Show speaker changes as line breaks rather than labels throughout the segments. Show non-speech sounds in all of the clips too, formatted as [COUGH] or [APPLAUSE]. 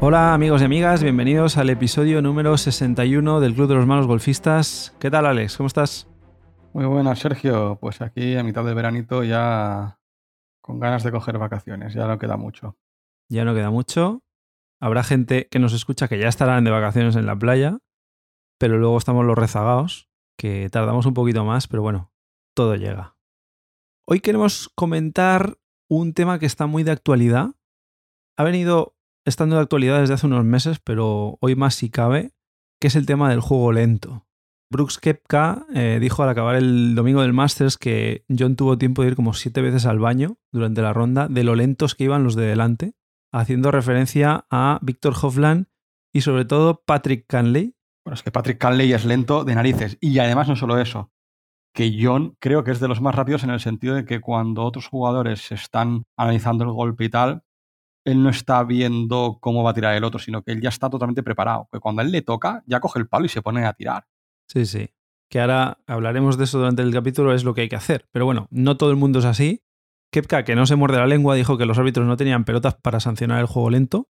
Hola amigos y amigas, bienvenidos al episodio número 61 del Club de los Malos Golfistas. ¿Qué tal Alex? ¿Cómo estás?
Muy buenas, Sergio. Pues aquí a mitad del veranito ya con ganas de coger vacaciones, ya no queda mucho.
Ya no queda mucho. Habrá gente que nos escucha que ya estarán de vacaciones en la playa, pero luego estamos los rezagados, que tardamos un poquito más, pero bueno, todo llega. Hoy queremos comentar un tema que está muy de actualidad. Ha venido estando de actualidad desde hace unos meses, pero hoy más si cabe, que es el tema del juego lento. Brooks Kepka eh, dijo al acabar el domingo del Masters que John tuvo tiempo de ir como siete veces al baño durante la ronda de lo lentos que iban los de delante, haciendo referencia a Víctor Hovland y sobre todo Patrick Canley.
Bueno, es que Patrick Canley es lento de narices. Y además no solo eso, que John creo que es de los más rápidos en el sentido de que cuando otros jugadores están analizando el golpe y tal, él no está viendo cómo va a tirar el otro, sino que él ya está totalmente preparado. Que cuando a él le toca, ya coge el palo y se pone a tirar.
Sí, sí. Que ahora hablaremos de eso durante el capítulo, es lo que hay que hacer. Pero bueno, no todo el mundo es así. Kepka, que no se muerde la lengua, dijo que los árbitros no tenían pelotas para sancionar el juego lento.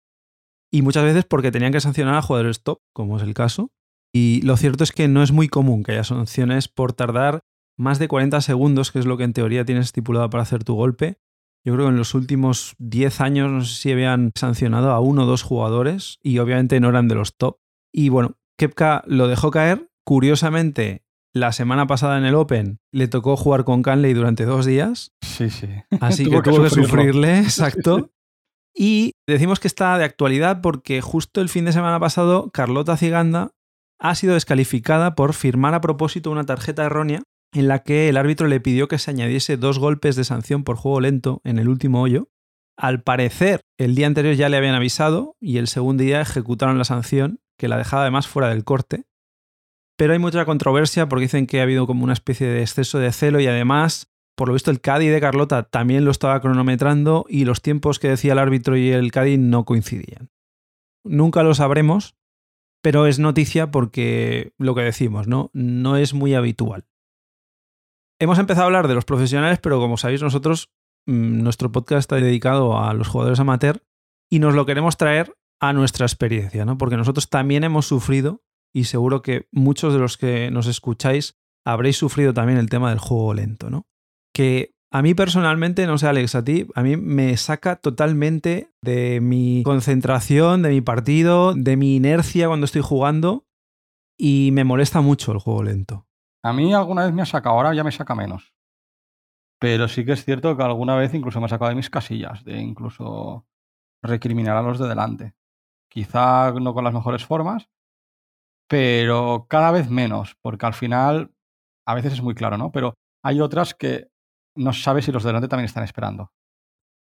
Y muchas veces porque tenían que sancionar a jugadores top, como es el caso. Y lo cierto es que no es muy común que haya sanciones por tardar más de 40 segundos, que es lo que en teoría tienes estipulado para hacer tu golpe, yo creo que en los últimos 10 años no sé si habían sancionado a uno o dos jugadores y obviamente no eran de los top. Y bueno, Kepka lo dejó caer. Curiosamente, la semana pasada en el Open le tocó jugar con Canley durante dos días.
Sí, sí. [LAUGHS]
Así [LAUGHS] que tuvo que sufrirle, [LAUGHS] exacto. Y decimos que está de actualidad porque justo el fin de semana pasado Carlota Ciganda ha sido descalificada por firmar a propósito una tarjeta errónea en la que el árbitro le pidió que se añadiese dos golpes de sanción por juego lento en el último hoyo. Al parecer, el día anterior ya le habían avisado y el segundo día ejecutaron la sanción, que la dejaba además fuera del corte. Pero hay mucha controversia porque dicen que ha habido como una especie de exceso de celo y además, por lo visto, el Caddy de Carlota también lo estaba cronometrando y los tiempos que decía el árbitro y el Caddy no coincidían. Nunca lo sabremos, pero es noticia porque lo que decimos, ¿no? No es muy habitual. Hemos empezado a hablar de los profesionales, pero como sabéis nosotros, mm, nuestro podcast está dedicado a los jugadores amateur y nos lo queremos traer a nuestra experiencia, ¿no? Porque nosotros también hemos sufrido y seguro que muchos de los que nos escucháis habréis sufrido también el tema del juego lento, ¿no? Que a mí personalmente, no sé Alex, a ti, a mí me saca totalmente de mi concentración, de mi partido, de mi inercia cuando estoy jugando y me molesta mucho el juego lento.
A mí alguna vez me ha sacado, ahora ya me saca menos. Pero sí que es cierto que alguna vez incluso me ha sacado de mis casillas, de incluso recriminar a los de delante. Quizá no con las mejores formas, pero cada vez menos, porque al final a veces es muy claro, ¿no? Pero hay otras que no sabes si los de delante también están esperando.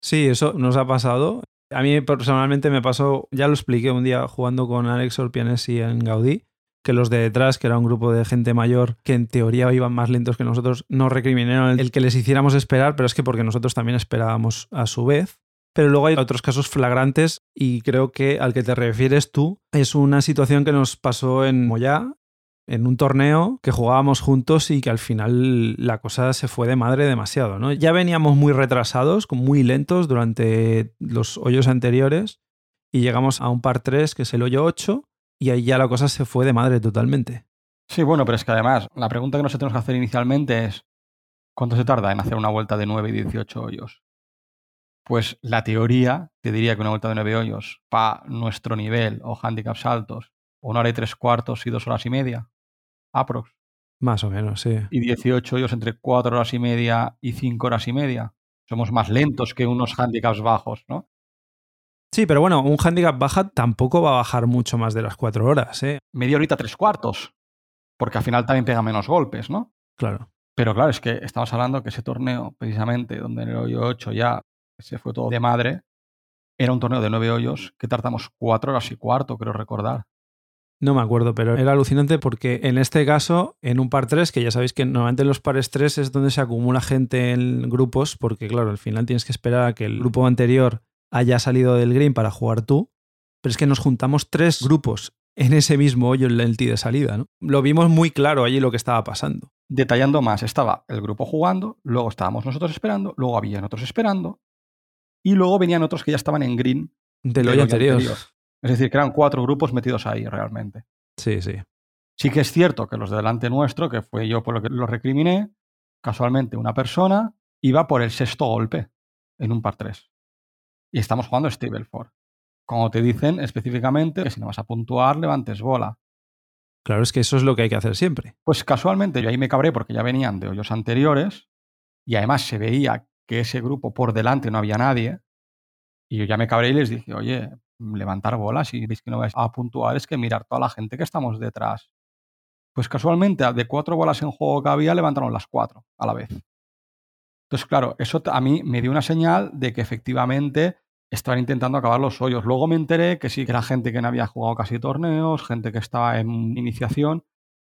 Sí, eso nos ha pasado. A mí personalmente me pasó, ya lo expliqué un día jugando con Alex Orpianesi en Gaudí, que los de detrás, que era un grupo de gente mayor que en teoría iban más lentos que nosotros, nos recriminaron el que les hiciéramos esperar, pero es que porque nosotros también esperábamos a su vez. Pero luego hay otros casos flagrantes y creo que al que te refieres tú es una situación que nos pasó en Moyá, en un torneo que jugábamos juntos y que al final la cosa se fue de madre demasiado. ¿no? Ya veníamos muy retrasados, muy lentos durante los hoyos anteriores y llegamos a un par 3 que es el hoyo 8 y ahí ya la cosa se fue de madre totalmente.
Sí, bueno, pero es que además, la pregunta que nos tenemos que hacer inicialmente es, ¿cuánto se tarda en hacer una vuelta de 9 y 18 hoyos? Pues la teoría te diría que una vuelta de 9 hoyos para nuestro nivel o handicaps altos, una hora y tres cuartos y dos horas y media, aprox.
Más o menos, sí.
Y 18 hoyos entre cuatro horas y media y cinco horas y media. Somos más lentos que unos handicaps bajos, ¿no?
Sí, pero bueno, un handicap baja tampoco va a bajar mucho más de las cuatro horas, ¿eh?
Media horita, tres cuartos. Porque al final también pega menos golpes, ¿no?
Claro.
Pero claro, es que estamos hablando que ese torneo, precisamente, donde en el hoyo 8 ya se fue todo de madre, era un torneo de nueve hoyos que tardamos cuatro horas y cuarto, creo recordar.
No me acuerdo, pero era alucinante porque en este caso, en un par 3, que ya sabéis que normalmente en los pares 3 es donde se acumula gente en grupos, porque claro, al final tienes que esperar a que el grupo anterior haya salido del green para jugar tú, pero es que nos juntamos tres grupos en ese mismo hoyo en el tee de salida, ¿no? Lo vimos muy claro allí lo que estaba pasando.
Detallando más, estaba el grupo jugando, luego estábamos nosotros esperando, luego había otros esperando, y luego venían otros que ya estaban en green.
Del hoyo anterior.
Es decir, que eran cuatro grupos metidos ahí realmente.
Sí, sí.
Sí que es cierto que los de delante nuestro, que fue yo por lo que lo recriminé, casualmente una persona iba por el sexto golpe en un par 3. Y estamos jugando Stableford. Como te dicen específicamente que si no vas a puntuar, levantes bola.
Claro, es que eso es lo que hay que hacer siempre.
Pues casualmente yo ahí me cabré porque ya venían de hoyos anteriores y además se veía que ese grupo por delante no había nadie. Y yo ya me cabré y les dije, oye, levantar bolas si veis que no vais a puntuar es que mirar toda la gente que estamos detrás. Pues casualmente de cuatro bolas en juego que había levantaron las cuatro a la vez. Entonces, claro, eso a mí me dio una señal de que efectivamente estaban intentando acabar los hoyos. Luego me enteré que sí, que era gente que no había jugado casi torneos, gente que estaba en iniciación,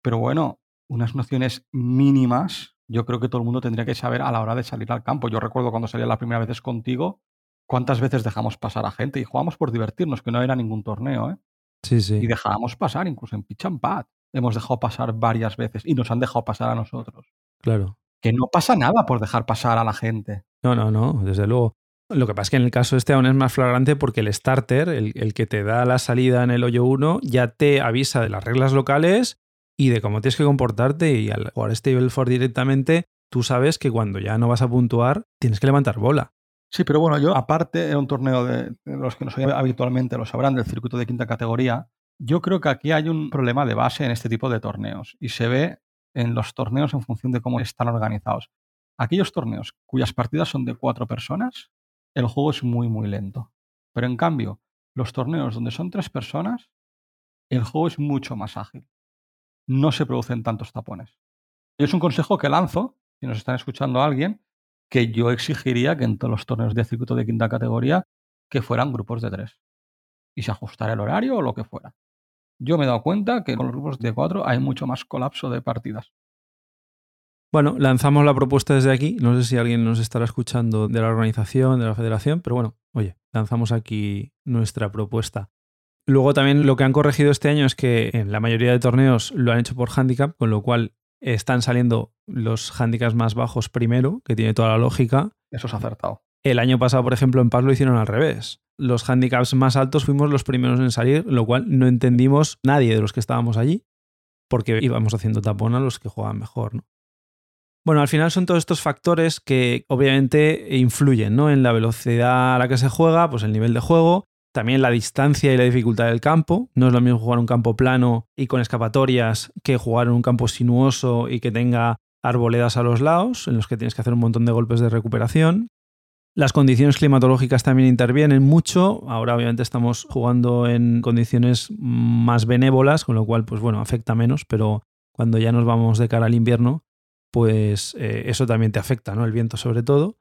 pero bueno, unas nociones mínimas yo creo que todo el mundo tendría que saber a la hora de salir al campo. Yo recuerdo cuando salía las primeras veces contigo, cuántas veces dejamos pasar a gente y jugábamos por divertirnos, que no era ningún torneo, ¿eh?
Sí, sí.
Y dejábamos pasar, incluso en pitch and pad. Hemos dejado pasar varias veces y nos han dejado pasar a nosotros.
Claro.
Que no pasa nada por dejar pasar a la gente.
No, no, no, desde luego. Lo que pasa es que en el caso este aún es más flagrante porque el starter, el, el que te da la salida en el hoyo 1, ya te avisa de las reglas locales y de cómo tienes que comportarte y al jugar Stableford directamente, tú sabes que cuando ya no vas a puntuar, tienes que levantar bola.
Sí, pero bueno, yo aparte era un torneo de, los que no soy habitualmente, lo sabrán, del circuito de quinta categoría. Yo creo que aquí hay un problema de base en este tipo de torneos y se ve en los torneos en función de cómo están organizados. Aquellos torneos cuyas partidas son de cuatro personas, el juego es muy, muy lento. Pero en cambio, los torneos donde son tres personas, el juego es mucho más ágil. No se producen tantos tapones. Y es un consejo que lanzo, si nos están escuchando alguien, que yo exigiría que en todos los torneos de circuito de quinta categoría que fueran grupos de tres y se ajustara el horario o lo que fuera. Yo me he dado cuenta que con los grupos de cuatro hay mucho más colapso de partidas.
Bueno, lanzamos la propuesta desde aquí. No sé si alguien nos estará escuchando de la organización, de la federación, pero bueno, oye, lanzamos aquí nuestra propuesta. Luego también lo que han corregido este año es que en la mayoría de torneos lo han hecho por handicap, con lo cual están saliendo los handicaps más bajos primero, que tiene toda la lógica.
Eso es acertado.
El año pasado, por ejemplo, en Paz lo hicieron al revés. Los handicaps más altos fuimos los primeros en salir, lo cual no entendimos nadie de los que estábamos allí, porque íbamos haciendo tapón a los que jugaban mejor. ¿no? Bueno, al final son todos estos factores que obviamente influyen ¿no? en la velocidad a la que se juega, pues el nivel de juego, también la distancia y la dificultad del campo. No es lo mismo jugar un campo plano y con escapatorias que jugar en un campo sinuoso y que tenga arboledas a los lados, en los que tienes que hacer un montón de golpes de recuperación. Las condiciones climatológicas también intervienen mucho. Ahora obviamente estamos jugando en condiciones más benévolas, con lo cual, pues bueno, afecta menos, pero cuando ya nos vamos de cara al invierno, pues eh, eso también te afecta, ¿no? El viento sobre todo.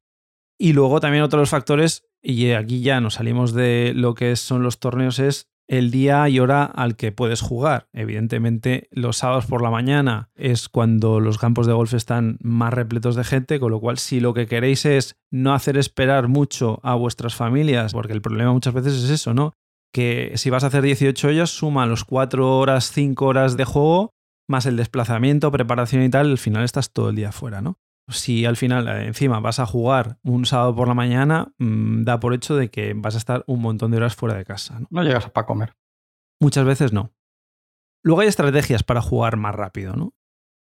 Y luego también otros factores, y aquí ya nos salimos de lo que son los torneos, es el día y hora al que puedes jugar. Evidentemente, los sábados por la mañana es cuando los campos de golf están más repletos de gente, con lo cual si lo que queréis es no hacer esperar mucho a vuestras familias, porque el problema muchas veces es eso, ¿no? Que si vas a hacer 18 hoyos, suma los 4 horas, 5 horas de juego, más el desplazamiento, preparación y tal, al final estás todo el día fuera, ¿no? Si al final eh, encima vas a jugar un sábado por la mañana, mm, da por hecho de que vas a estar un montón de horas fuera de casa.
No, llegas para comer.
Muchas veces no. Luego hay estrategias para jugar más rápido, ¿no?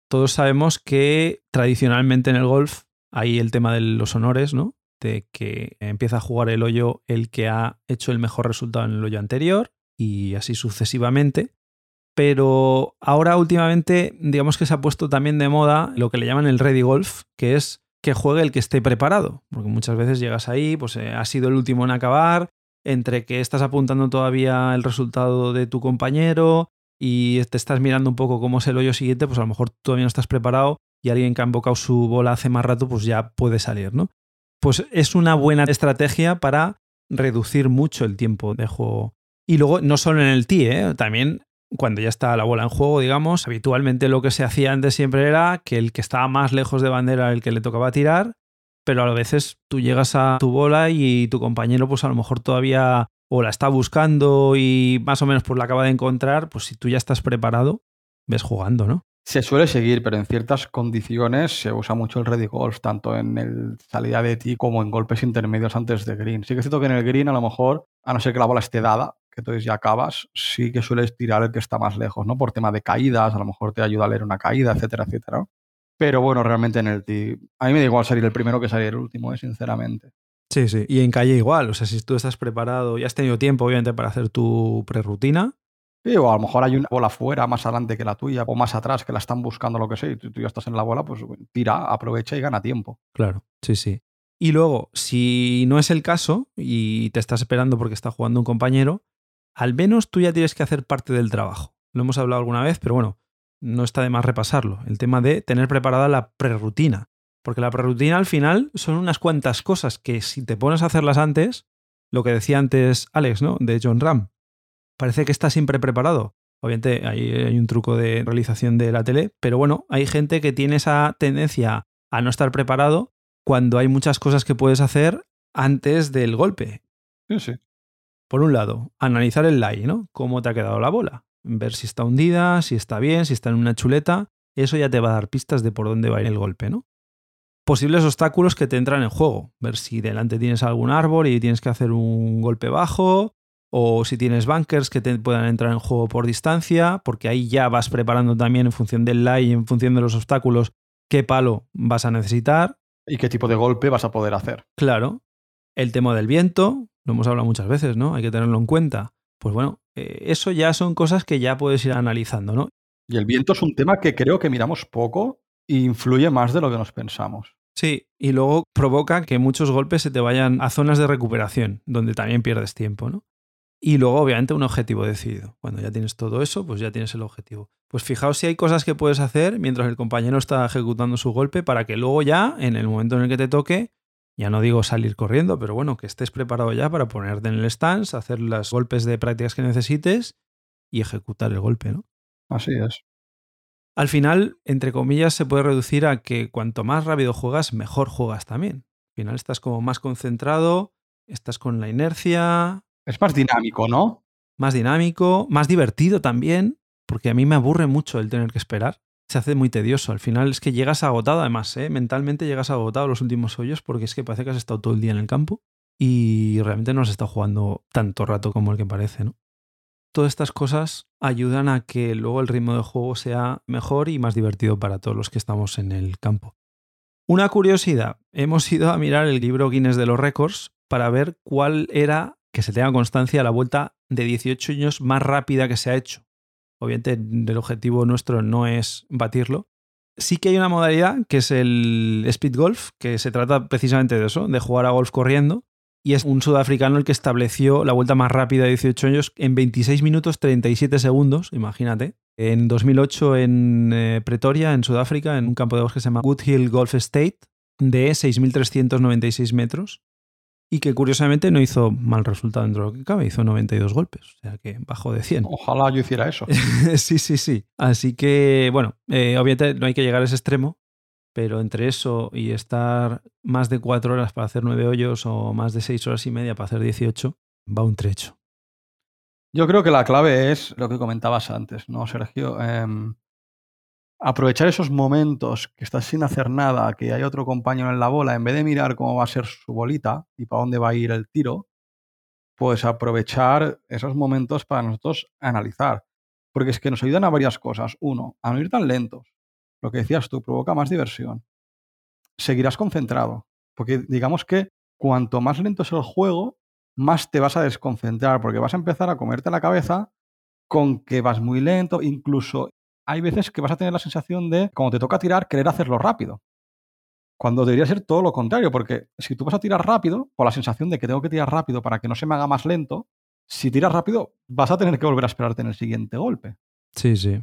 Todos sabemos que tradicionalmente en el golf hay el tema de los honores, ¿no? De que empieza a jugar el hoyo el que ha hecho el mejor resultado en el hoyo anterior y así sucesivamente pero ahora últimamente digamos que se ha puesto también de moda lo que le llaman el ready golf, que es que juegue el que esté preparado, porque muchas veces llegas ahí, pues eh, has sido el último en acabar, entre que estás apuntando todavía el resultado de tu compañero y te estás mirando un poco cómo es el hoyo siguiente, pues a lo mejor todavía no estás preparado y alguien que ha invocado su bola hace más rato, pues ya puede salir, ¿no? Pues es una buena estrategia para reducir mucho el tiempo de juego. Y luego, no solo en el tee, ¿eh? también cuando ya está la bola en juego, digamos, habitualmente lo que se hacía antes siempre era que el que estaba más lejos de bandera era el que le tocaba tirar, pero a veces tú llegas a tu bola y tu compañero pues a lo mejor todavía o la está buscando y más o menos pues la acaba de encontrar, pues si tú ya estás preparado, ves jugando, ¿no?
Se suele seguir, pero en ciertas condiciones se usa mucho el ready golf, tanto en el salida de ti como en golpes intermedios antes de green. Sí que es cierto que en el green a lo mejor, a no ser que la bola esté dada, que entonces ya acabas, sí que sueles tirar el que está más lejos, ¿no? Por tema de caídas, a lo mejor te ayuda a leer una caída, etcétera, etcétera. Pero bueno, realmente en el a mí me da igual salir el primero que salir el último, ¿eh? sinceramente.
Sí, sí. Y en calle igual. O sea, si tú estás preparado y has tenido tiempo, obviamente, para hacer tu prerrutina.
Sí, o a lo mejor hay una bola fuera más adelante que la tuya o más atrás que la están buscando lo que sea y tú, ya estás en la bola, pues tira, aprovecha y gana tiempo.
Claro, sí, sí. Y luego, si no es el caso y te estás esperando porque está jugando un compañero, al menos tú ya tienes que hacer parte del trabajo. Lo hemos hablado alguna vez, pero bueno, no está de más repasarlo. El tema de tener preparada la prerrutina. Porque la prerrutina al final son unas cuantas cosas que si te pones a hacerlas antes, lo que decía antes Alex, ¿no? De John Ram, parece que está siempre preparado. Obviamente ahí hay un truco de realización de la tele, pero bueno, hay gente que tiene esa tendencia a no estar preparado cuando hay muchas cosas que puedes hacer antes del golpe.
Sí, sí.
Por un lado, analizar el lie, ¿no? Cómo te ha quedado la bola. Ver si está hundida, si está bien, si está en una chuleta. Eso ya te va a dar pistas de por dónde va a ir el golpe, ¿no? posibles obstáculos que te entran en juego. Ver si delante tienes algún árbol y tienes que hacer un golpe bajo, o si tienes bunkers que te puedan entrar en juego por distancia, porque ahí ya vas preparando también en función del lie y en función de los obstáculos qué palo vas a necesitar.
Y qué tipo de golpe vas a poder hacer.
Claro. El tema del viento, lo hemos hablado muchas veces, ¿no? Hay que tenerlo en cuenta. Pues bueno, eh, eso ya son cosas que ya puedes ir analizando, ¿no?
Y el viento es un tema que creo que miramos poco e influye más de lo que nos pensamos.
Sí, y luego provoca que muchos golpes se te vayan a zonas de recuperación, donde también pierdes tiempo, ¿no? Y luego, obviamente, un objetivo decidido. Cuando ya tienes todo eso, pues ya tienes el objetivo. Pues fijaos si hay cosas que puedes hacer mientras el compañero está ejecutando su golpe para que luego ya, en el momento en el que te toque, ya no digo salir corriendo, pero bueno, que estés preparado ya para ponerte en el stance, hacer los golpes de prácticas que necesites y ejecutar el golpe, ¿no?
Así es.
Al final, entre comillas, se puede reducir a que cuanto más rápido juegas, mejor juegas también. Al final estás como más concentrado, estás con la inercia.
Es más dinámico, ¿no?
Más dinámico, más divertido también, porque a mí me aburre mucho el tener que esperar. Se hace muy tedioso. Al final es que llegas agotado, además, ¿eh? mentalmente llegas agotado los últimos hoyos porque es que parece que has estado todo el día en el campo y realmente no has estado jugando tanto rato como el que parece, ¿no? todas estas cosas ayudan a que luego el ritmo de juego sea mejor y más divertido para todos los que estamos en el campo. Una curiosidad, hemos [LAUGHS] ido a mirar el libro Guinness de los récords para ver cuál era, que se tenga constancia, la vuelta de 18 años más rápida que se ha hecho. Obviamente el objetivo nuestro no es batirlo. Sí que hay una modalidad que es el speed golf, que se trata precisamente de eso, de jugar a golf corriendo, y es un sudafricano el que estableció la vuelta más rápida de 18 años en 26 minutos 37 segundos, imagínate. En 2008 en eh, Pretoria, en Sudáfrica, en un campo de golf que se llama Woodhill Golf State, de 6.396 metros, y que curiosamente no hizo mal resultado dentro de lo que cabe, hizo 92 golpes, o sea que bajó de 100.
Ojalá yo hiciera eso. [LAUGHS]
sí, sí, sí. Así que, bueno, eh, obviamente no hay que llegar a ese extremo, pero entre eso y estar más de cuatro horas para hacer nueve hoyos o más de seis horas y media para hacer 18, va un trecho.
Yo creo que la clave es lo que comentabas antes, ¿no, Sergio? Em, aprovechar esos momentos que estás sin hacer nada, que hay otro compañero en la bola, en vez de mirar cómo va a ser su bolita y para dónde va a ir el tiro, pues aprovechar esos momentos para nosotros analizar. Porque es que nos ayudan a varias cosas. Uno, a no ir tan lentos lo que decías tú, provoca más diversión. Seguirás concentrado, porque digamos que cuanto más lento es el juego, más te vas a desconcentrar, porque vas a empezar a comerte la cabeza con que vas muy lento, incluso hay veces que vas a tener la sensación de, como te toca tirar, querer hacerlo rápido. Cuando debería ser todo lo contrario, porque si tú vas a tirar rápido, con la sensación de que tengo que tirar rápido para que no se me haga más lento, si tiras rápido, vas a tener que volver a esperarte en el siguiente golpe.
Sí, sí.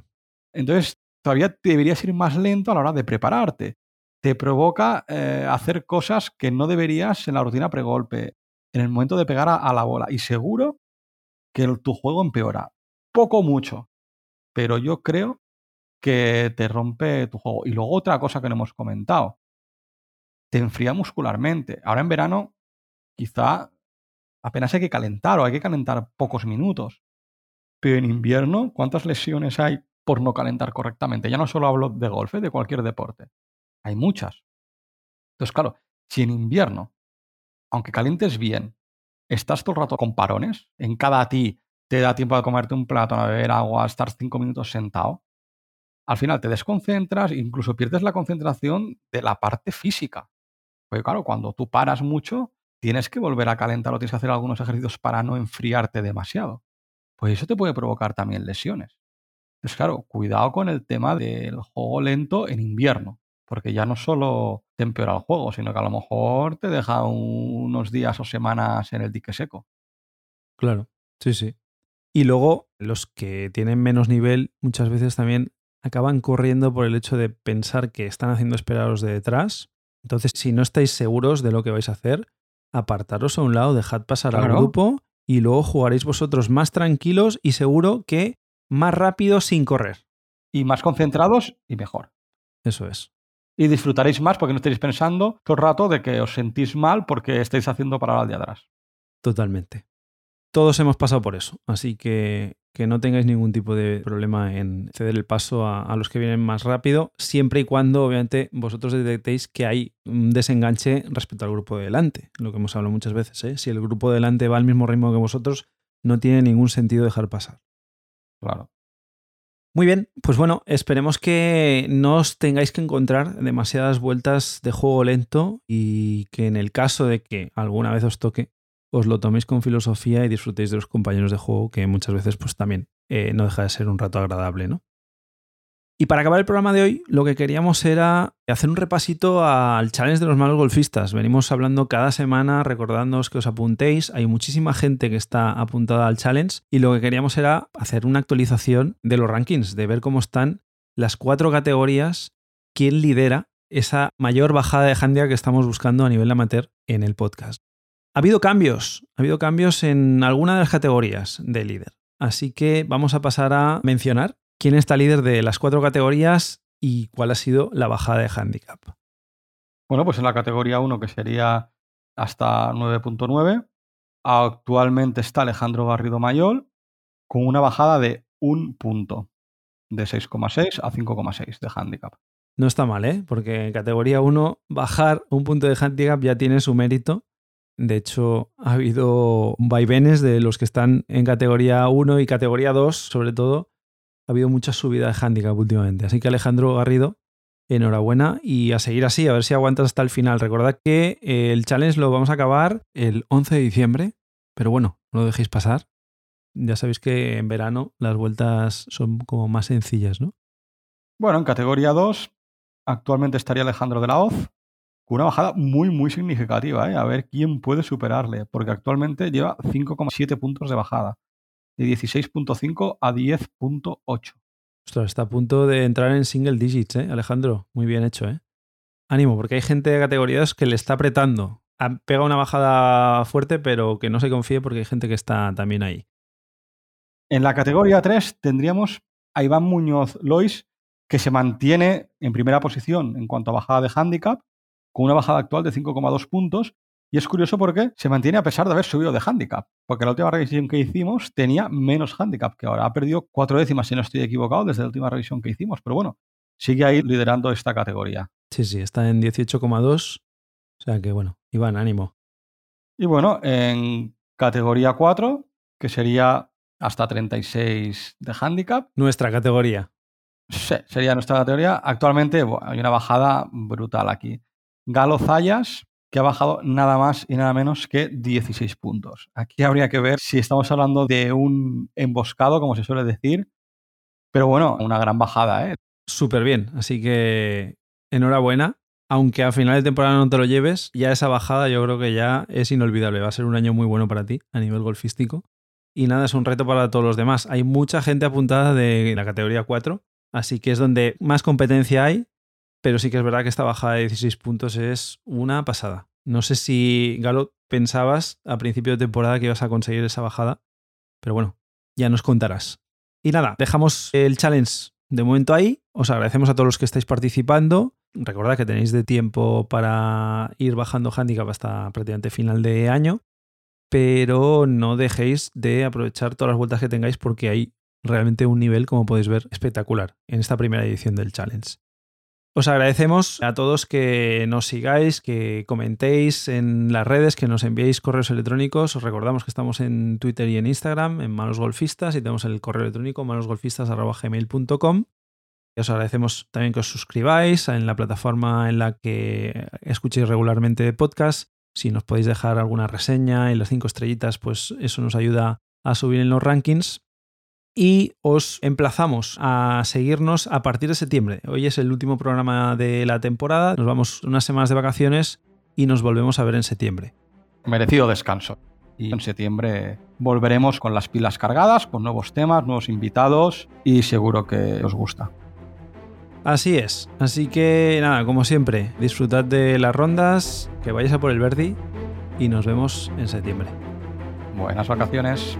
Entonces, todavía deberías ir más lento a la hora de prepararte. Te provoca eh, hacer cosas que no deberías en la rutina pregolpe, en el momento de pegar a, la bola. Y seguro que tu juego empeora. Poco mucho. Pero yo creo que te rompe tu juego. Y luego otra cosa que no hemos comentado. Te enfría muscularmente. Ahora en verano, quizá apenas hay que calentar o hay que calentar pocos minutos. Pero en invierno, ¿cuántas lesiones hay por no calentar correctamente. Ya no solo hablo de golf, ¿eh? de cualquier deporte. Hay muchas. Entonces, claro, si en invierno, aunque calientes bien, estás todo el rato con parones, en cada ti te da tiempo de comerte un plato, a beber agua, estar cinco minutos sentado, al final te desconcentras incluso pierdes la concentración de la parte física. Porque claro, cuando tú paras mucho, tienes que volver a calentar o tienes que hacer algunos ejercicios para no enfriarte demasiado. Pues eso te puede provocar también lesiones. Entonces, claro, cuidado con el tema del juego lento en invierno, porque ya no solo te empeora el juego, sino que a lo mejor te deja unos días o semanas en el dique seco.
Claro, sí, sí. Y luego los que tienen menos nivel muchas veces también acaban corriendo por el hecho de pensar que están haciendo esperar a los de detrás. Entonces, si no estáis seguros de lo que vais a hacer, apartaros a un lado, dejad pasar al grupo y luego jugaréis vosotros más tranquilos y seguro que más rápido sin correr.
Y más concentrados y mejor.
Eso es.
Y disfrutaréis más porque no estaréis pensando todo el rato de que os sentís mal porque estáis haciendo para al de atrás.
Totalmente. Todos hemos pasado por eso, así que que no tengáis ningún tipo de problema en ceder el paso a, los que vienen más rápido, siempre y cuando obviamente vosotros detectéis que hay un desenganche respecto al grupo de delante, lo que hemos hablado muchas veces. ¿eh? Si el grupo de delante va al mismo ritmo que vosotros, no tiene ningún sentido dejar pasar.
Claro.
Muy bien, pues bueno, esperemos que no os tengáis que encontrar demasiadas vueltas de juego lento y que en el caso de que alguna vez os toque, os lo toméis con filosofía y disfrutéis de los compañeros de juego, que muchas veces pues también eh, no deja de ser un rato agradable, ¿no? Y para acabar el programa de hoy, lo que queríamos era hacer un repasito al challenge de los malos golfistas. Venimos hablando cada semana, recordándoos que os apuntéis. Hay muchísima gente que está apuntada al challenge y lo que queríamos era hacer una actualización de los rankings, de ver cómo están las cuatro categorías, quién lidera esa mayor bajada de handicap que estamos buscando a nivel amateur en el podcast. Ha habido cambios, ha habido cambios en alguna de las categorías de líder. Así que vamos a pasar a mencionar quién está líder de las cuatro categorías y cuál ha sido la bajada de handicap.
Bueno, pues en la categoría 1, que sería hasta 9.9, actualmente está Alejandro Garrido Mayol con una bajada de un punto, de 6,6 a 5,6 de handicap.
No está mal, ¿eh? Porque en categoría 1 bajar un punto de handicap ya tiene su mérito de hecho, ha habido vaivenes de los que están en categoría 1 y categoría 2, sobre todo. Ha habido mucha subida de handicap últimamente. Así que Alejandro Garrido, enhorabuena y a seguir así, a ver si aguantas hasta el final. Recordad que el challenge lo vamos a acabar el 11 de diciembre, pero bueno, no lo dejéis pasar. Ya sabéis que en verano las vueltas son como más sencillas, ¿no?
Bueno, en categoría 2 actualmente estaría Alejandro de la Hoz, con una bajada muy, muy significativa. ¿eh? A ver quién puede superarle, porque actualmente lleva 5,7 puntos de bajada, de 16.5 a 10.8.
Ostras, está a punto de entrar en single digits, ¿eh? Alejandro. Muy bien hecho, ¿eh? Ánimo, porque hay gente de categorías que le está apretando. Pega una bajada fuerte, pero que no se confíe porque hay gente que está también ahí.
En la categoría 3 tendríamos a Iván Muñoz Lois, que se mantiene en primera posición en cuanto a bajada de handicap, con una bajada actual de 5,2 puntos. Y es curioso porque se mantiene a pesar de haber subido de handicap. Porque la última revisión que hicimos tenía menos handicap que ahora. Ha perdido cuatro décimas, si no estoy equivocado, desde la última revisión que hicimos. Pero bueno, sigue ahí liderando esta categoría.
Sí, sí, está en 18,2. O sea que bueno, Iván, ánimo.
Y bueno, en categoría 4, que sería hasta 36 de handicap.
Nuestra categoría.
Sí, sería nuestra categoría. Actualmente hay una bajada brutal aquí. Galo Zayas, que ha bajado nada más y nada menos que 16 puntos. Aquí habría que ver si estamos hablando de un emboscado, como se suele decir, pero bueno, una gran bajada, ¿eh?
Súper bien, así que enhorabuena. Aunque a final de temporada no te lo lleves, ya esa bajada yo creo que ya es inolvidable. Va a ser un año muy bueno para ti a nivel golfístico. Y nada, es un reto para todos los demás. Hay mucha gente apuntada de la categoría 4, así que es donde más competencia hay pero sí que es verdad que esta bajada de 16 puntos es una pasada. No sé si, Galo, pensabas a principio de temporada que ibas a conseguir esa bajada, pero bueno, ya nos contarás. Y nada, dejamos el challenge de momento ahí. Os agradecemos a todos los que estáis participando. Recordad que tenéis de tiempo para ir bajando handicap hasta prácticamente final de año, pero no dejéis de aprovechar todas las vueltas que tengáis porque hay realmente un nivel, como podéis ver, espectacular en esta primera edición del challenge. Os agradecemos a todos que nos sigáis, que comentéis en las redes, que nos enviéis correos electrónicos. Os recordamos que estamos en Twitter y en Instagram, en Manos Golfistas, y tenemos el correo electrónico manosgolfistas.gmail.com. Os agradecemos también que os suscribáis en la plataforma en la que escuchéis regularmente podcast. Si nos podéis dejar alguna reseña y las cinco estrellitas, pues eso nos ayuda a subir en los rankings y os emplazamos a seguirnos a partir de septiembre. Hoy es el último programa de la temporada, nos vamos unas semanas de vacaciones y nos volvemos a ver en septiembre.
Merecido descanso. Y en septiembre volveremos con las pilas cargadas, con nuevos temas, nuevos invitados y seguro que os gusta.
Así es. Así que nada, como siempre, disfrutad de las rondas, que vayáis a por el Verdi y nos vemos en septiembre.
Buenas vacaciones.